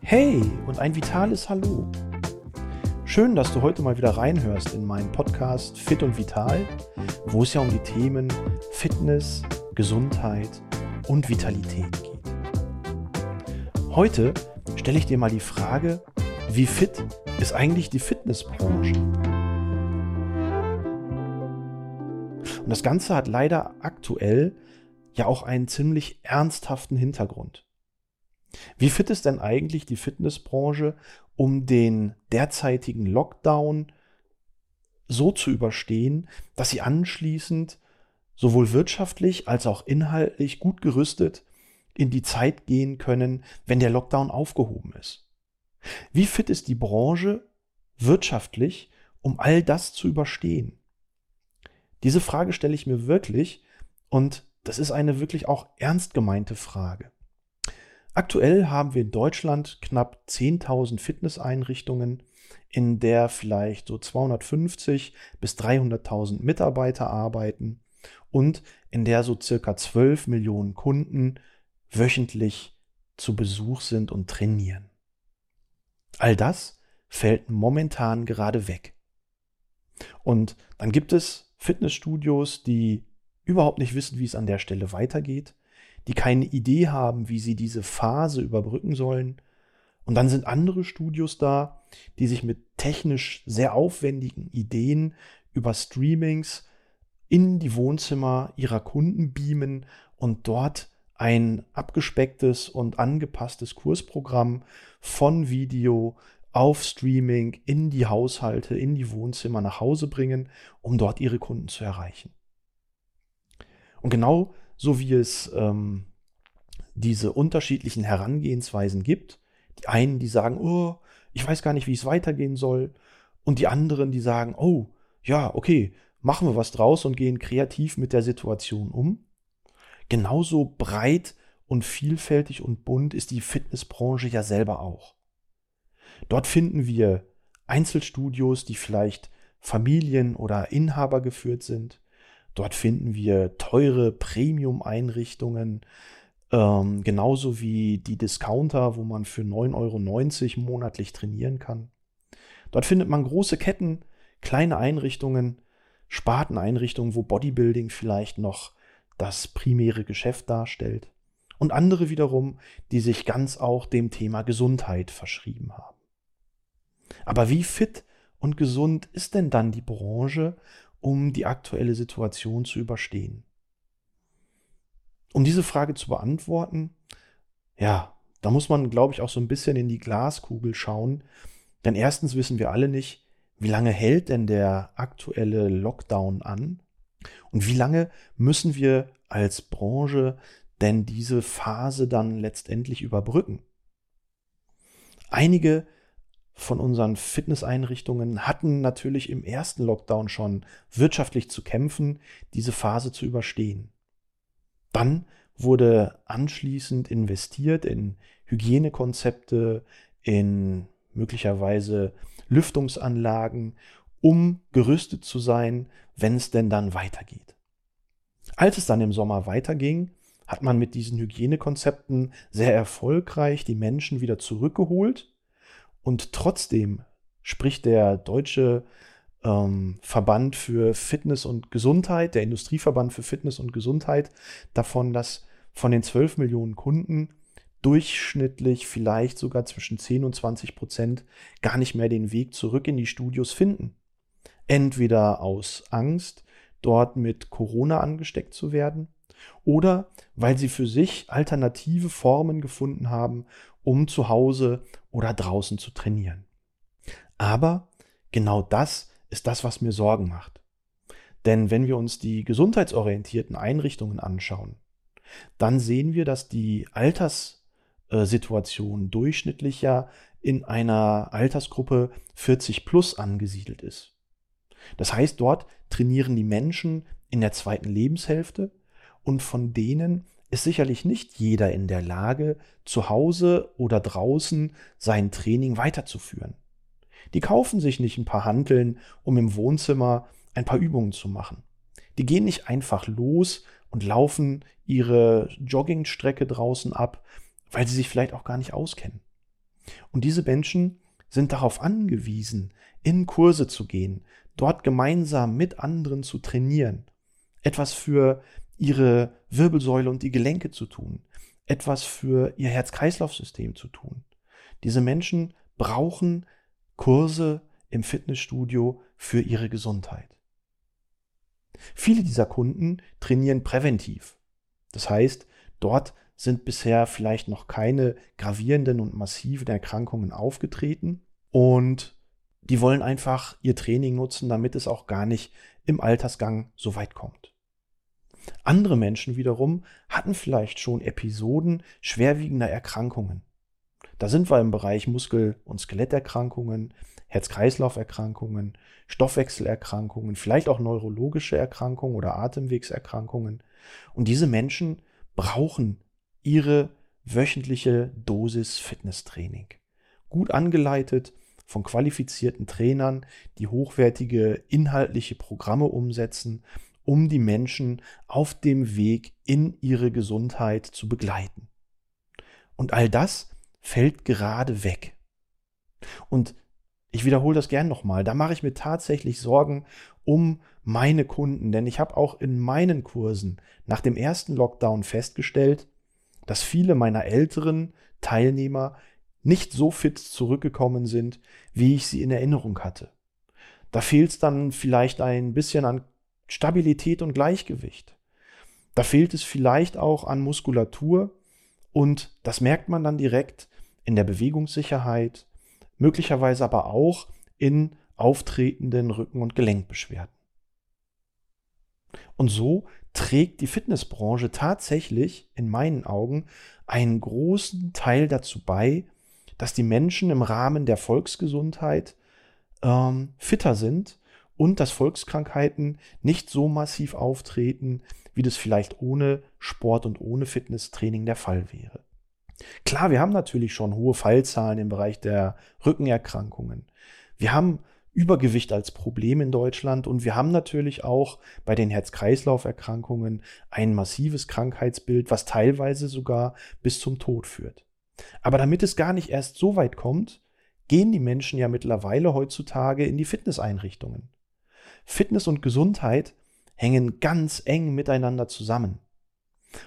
Hey und ein vitales Hallo. Schön, dass du heute mal wieder reinhörst in meinen Podcast Fit und Vital, wo es ja um die Themen Fitness, Gesundheit und Vitalität geht. Heute stelle ich dir mal die Frage, wie fit ist eigentlich die Fitnessbranche? Und das Ganze hat leider aktuell ja auch einen ziemlich ernsthaften Hintergrund. Wie fit ist denn eigentlich die Fitnessbranche, um den derzeitigen Lockdown so zu überstehen, dass sie anschließend sowohl wirtschaftlich als auch inhaltlich gut gerüstet in die Zeit gehen können, wenn der Lockdown aufgehoben ist? Wie fit ist die Branche wirtschaftlich, um all das zu überstehen? Diese Frage stelle ich mir wirklich und das ist eine wirklich auch ernst gemeinte Frage. Aktuell haben wir in Deutschland knapp 10.000 Fitnesseinrichtungen, in der vielleicht so 250 bis 300.000 Mitarbeiter arbeiten und in der so circa 12 Millionen Kunden wöchentlich zu Besuch sind und trainieren. All das fällt momentan gerade weg. Und dann gibt es Fitnessstudios, die überhaupt nicht wissen, wie es an der Stelle weitergeht die keine Idee haben, wie sie diese Phase überbrücken sollen. Und dann sind andere Studios da, die sich mit technisch sehr aufwendigen Ideen über Streamings in die Wohnzimmer ihrer Kunden beamen und dort ein abgespecktes und angepasstes Kursprogramm von Video auf Streaming in die Haushalte, in die Wohnzimmer nach Hause bringen, um dort ihre Kunden zu erreichen. Und genau so wie es ähm, diese unterschiedlichen Herangehensweisen gibt. Die einen, die sagen, oh, ich weiß gar nicht, wie es weitergehen soll. Und die anderen, die sagen, oh, ja, okay, machen wir was draus und gehen kreativ mit der Situation um. Genauso breit und vielfältig und bunt ist die Fitnessbranche ja selber auch. Dort finden wir Einzelstudios, die vielleicht Familien oder Inhaber geführt sind. Dort finden wir teure Premium-Einrichtungen, ähm, genauso wie die Discounter, wo man für 9,90 Euro monatlich trainieren kann. Dort findet man große Ketten, kleine Einrichtungen, Sparteneinrichtungen, wo Bodybuilding vielleicht noch das primäre Geschäft darstellt. Und andere wiederum, die sich ganz auch dem Thema Gesundheit verschrieben haben. Aber wie fit und gesund ist denn dann die Branche um die aktuelle Situation zu überstehen? Um diese Frage zu beantworten, ja, da muss man, glaube ich, auch so ein bisschen in die Glaskugel schauen. Denn erstens wissen wir alle nicht, wie lange hält denn der aktuelle Lockdown an? Und wie lange müssen wir als Branche denn diese Phase dann letztendlich überbrücken? Einige von unseren Fitnesseinrichtungen hatten natürlich im ersten Lockdown schon wirtschaftlich zu kämpfen, diese Phase zu überstehen. Dann wurde anschließend investiert in Hygienekonzepte, in möglicherweise Lüftungsanlagen, um gerüstet zu sein, wenn es denn dann weitergeht. Als es dann im Sommer weiterging, hat man mit diesen Hygienekonzepten sehr erfolgreich die Menschen wieder zurückgeholt und trotzdem spricht der deutsche ähm, Verband für Fitness und Gesundheit, der Industrieverband für Fitness und Gesundheit, davon, dass von den 12 Millionen Kunden durchschnittlich vielleicht sogar zwischen 10 und 20 Prozent gar nicht mehr den Weg zurück in die Studios finden. Entweder aus Angst, dort mit Corona angesteckt zu werden, oder weil sie für sich alternative Formen gefunden haben, um zu Hause oder draußen zu trainieren. Aber genau das ist das, was mir Sorgen macht. Denn wenn wir uns die gesundheitsorientierten Einrichtungen anschauen, dann sehen wir, dass die Alterssituation durchschnittlich ja in einer Altersgruppe 40 plus angesiedelt ist. Das heißt, dort trainieren die Menschen in der zweiten Lebenshälfte und von denen ist sicherlich nicht jeder in der Lage, zu Hause oder draußen sein Training weiterzuführen. Die kaufen sich nicht ein paar Hanteln, um im Wohnzimmer ein paar Übungen zu machen. Die gehen nicht einfach los und laufen ihre Joggingstrecke draußen ab, weil sie sich vielleicht auch gar nicht auskennen. Und diese Menschen sind darauf angewiesen, in Kurse zu gehen, dort gemeinsam mit anderen zu trainieren, etwas für ihre Wirbelsäule und die Gelenke zu tun, etwas für ihr Herz-Kreislauf-System zu tun. Diese Menschen brauchen Kurse im Fitnessstudio für ihre Gesundheit. Viele dieser Kunden trainieren präventiv. Das heißt, dort sind bisher vielleicht noch keine gravierenden und massiven Erkrankungen aufgetreten und die wollen einfach ihr Training nutzen, damit es auch gar nicht im Altersgang so weit kommt. Andere Menschen wiederum hatten vielleicht schon Episoden schwerwiegender Erkrankungen. Da sind wir im Bereich Muskel- und Skeletterkrankungen, Herz-Kreislauf-Erkrankungen, Stoffwechselerkrankungen, vielleicht auch neurologische Erkrankungen oder Atemwegserkrankungen. Und diese Menschen brauchen ihre wöchentliche Dosis Fitnesstraining. Gut angeleitet von qualifizierten Trainern, die hochwertige inhaltliche Programme umsetzen, um die Menschen auf dem Weg in ihre Gesundheit zu begleiten. Und all das fällt gerade weg. Und ich wiederhole das gern nochmal, da mache ich mir tatsächlich Sorgen um meine Kunden, denn ich habe auch in meinen Kursen nach dem ersten Lockdown festgestellt, dass viele meiner älteren Teilnehmer nicht so fit zurückgekommen sind, wie ich sie in Erinnerung hatte. Da fehlt es dann vielleicht ein bisschen an Stabilität und Gleichgewicht. Da fehlt es vielleicht auch an Muskulatur und das merkt man dann direkt in der Bewegungssicherheit, möglicherweise aber auch in auftretenden Rücken- und Gelenkbeschwerden. Und so trägt die Fitnessbranche tatsächlich in meinen Augen einen großen Teil dazu bei, dass die Menschen im Rahmen der Volksgesundheit ähm, fitter sind und dass Volkskrankheiten nicht so massiv auftreten, wie das vielleicht ohne Sport und ohne Fitnesstraining der Fall wäre. Klar, wir haben natürlich schon hohe Fallzahlen im Bereich der Rückenerkrankungen. Wir haben Übergewicht als Problem in Deutschland und wir haben natürlich auch bei den Herz-Kreislauf-Erkrankungen ein massives Krankheitsbild, was teilweise sogar bis zum Tod führt. Aber damit es gar nicht erst so weit kommt, gehen die Menschen ja mittlerweile heutzutage in die Fitnesseinrichtungen. Fitness und Gesundheit hängen ganz eng miteinander zusammen.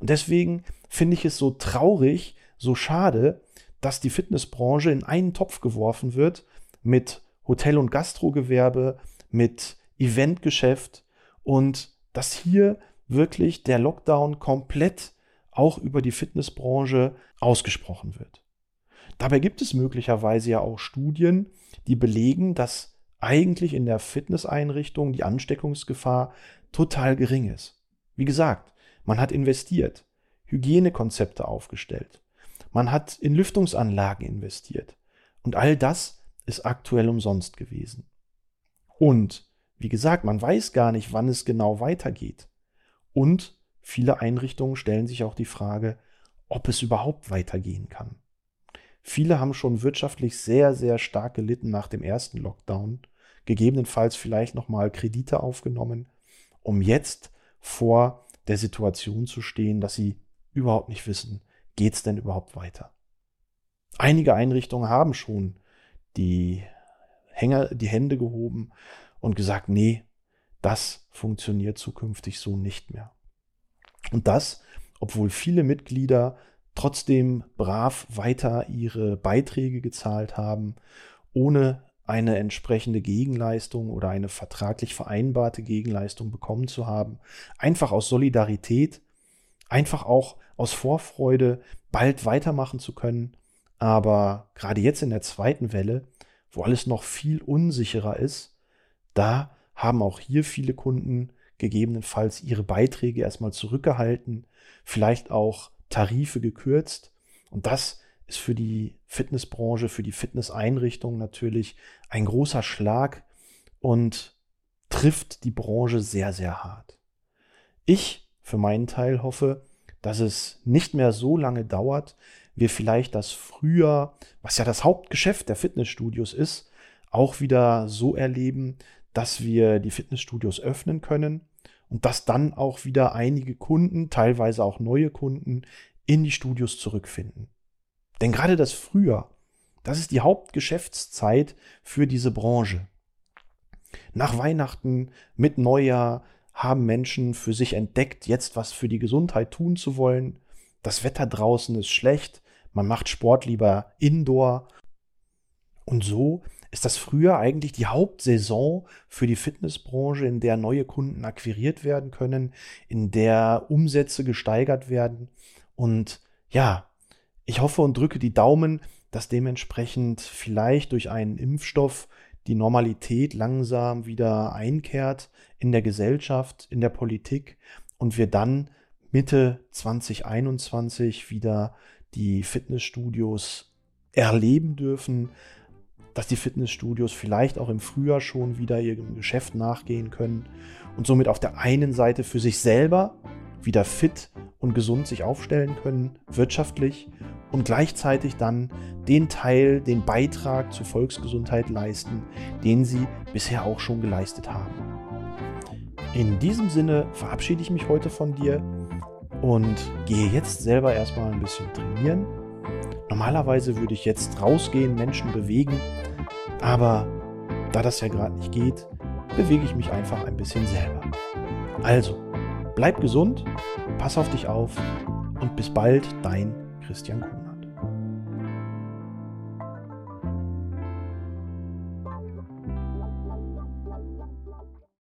Und deswegen finde ich es so traurig, so schade, dass die Fitnessbranche in einen Topf geworfen wird mit Hotel- und Gastrogewerbe, mit Eventgeschäft und dass hier wirklich der Lockdown komplett auch über die Fitnessbranche ausgesprochen wird. Dabei gibt es möglicherweise ja auch Studien, die belegen, dass eigentlich in der Fitnesseinrichtung die Ansteckungsgefahr total gering ist. Wie gesagt, man hat investiert, Hygienekonzepte aufgestellt, man hat in Lüftungsanlagen investiert. Und all das ist aktuell umsonst gewesen. Und wie gesagt, man weiß gar nicht, wann es genau weitergeht. Und viele Einrichtungen stellen sich auch die Frage, ob es überhaupt weitergehen kann. Viele haben schon wirtschaftlich sehr, sehr stark gelitten nach dem ersten Lockdown, gegebenenfalls vielleicht nochmal Kredite aufgenommen, um jetzt vor der Situation zu stehen, dass sie überhaupt nicht wissen, geht es denn überhaupt weiter? Einige Einrichtungen haben schon die Hänger, die Hände gehoben und gesagt, nee, das funktioniert zukünftig so nicht mehr. Und das, obwohl viele Mitglieder trotzdem brav weiter ihre Beiträge gezahlt haben, ohne eine entsprechende Gegenleistung oder eine vertraglich vereinbarte Gegenleistung bekommen zu haben, einfach aus Solidarität, einfach auch aus Vorfreude bald weitermachen zu können. Aber gerade jetzt in der zweiten Welle, wo alles noch viel unsicherer ist, da haben auch hier viele Kunden gegebenenfalls ihre Beiträge erstmal zurückgehalten, vielleicht auch Tarife gekürzt. Und das ist für die Fitnessbranche, für die Fitnesseinrichtung natürlich ein großer Schlag und trifft die Branche sehr, sehr hart. Ich für meinen Teil hoffe, dass es nicht mehr so lange dauert, wir vielleicht das früher, was ja das Hauptgeschäft der Fitnessstudios ist, auch wieder so erleben, dass wir die Fitnessstudios öffnen können und dass dann auch wieder einige Kunden, teilweise auch neue Kunden, in die Studios zurückfinden. Denn gerade das Frühjahr, das ist die Hauptgeschäftszeit für diese Branche. Nach Weihnachten, mit Neujahr haben Menschen für sich entdeckt, jetzt was für die Gesundheit tun zu wollen. Das Wetter draußen ist schlecht, man macht Sport lieber indoor. Und so ist das früher eigentlich die Hauptsaison für die Fitnessbranche, in der neue Kunden akquiriert werden können, in der Umsätze gesteigert werden. Und ja, ich hoffe und drücke die Daumen, dass dementsprechend vielleicht durch einen Impfstoff die Normalität langsam wieder einkehrt in der Gesellschaft, in der Politik und wir dann Mitte 2021 wieder die Fitnessstudios erleben dürfen, dass die Fitnessstudios vielleicht auch im Frühjahr schon wieder ihrem Geschäft nachgehen können und somit auf der einen Seite für sich selber wieder fit und gesund sich aufstellen können, wirtschaftlich und gleichzeitig dann den Teil, den Beitrag zur Volksgesundheit leisten, den sie bisher auch schon geleistet haben. In diesem Sinne verabschiede ich mich heute von dir und gehe jetzt selber erstmal ein bisschen trainieren. Normalerweise würde ich jetzt rausgehen, Menschen bewegen, aber da das ja gerade nicht geht, bewege ich mich einfach ein bisschen selber. Also, bleib gesund, pass auf dich auf und bis bald, dein Christian Kuhn.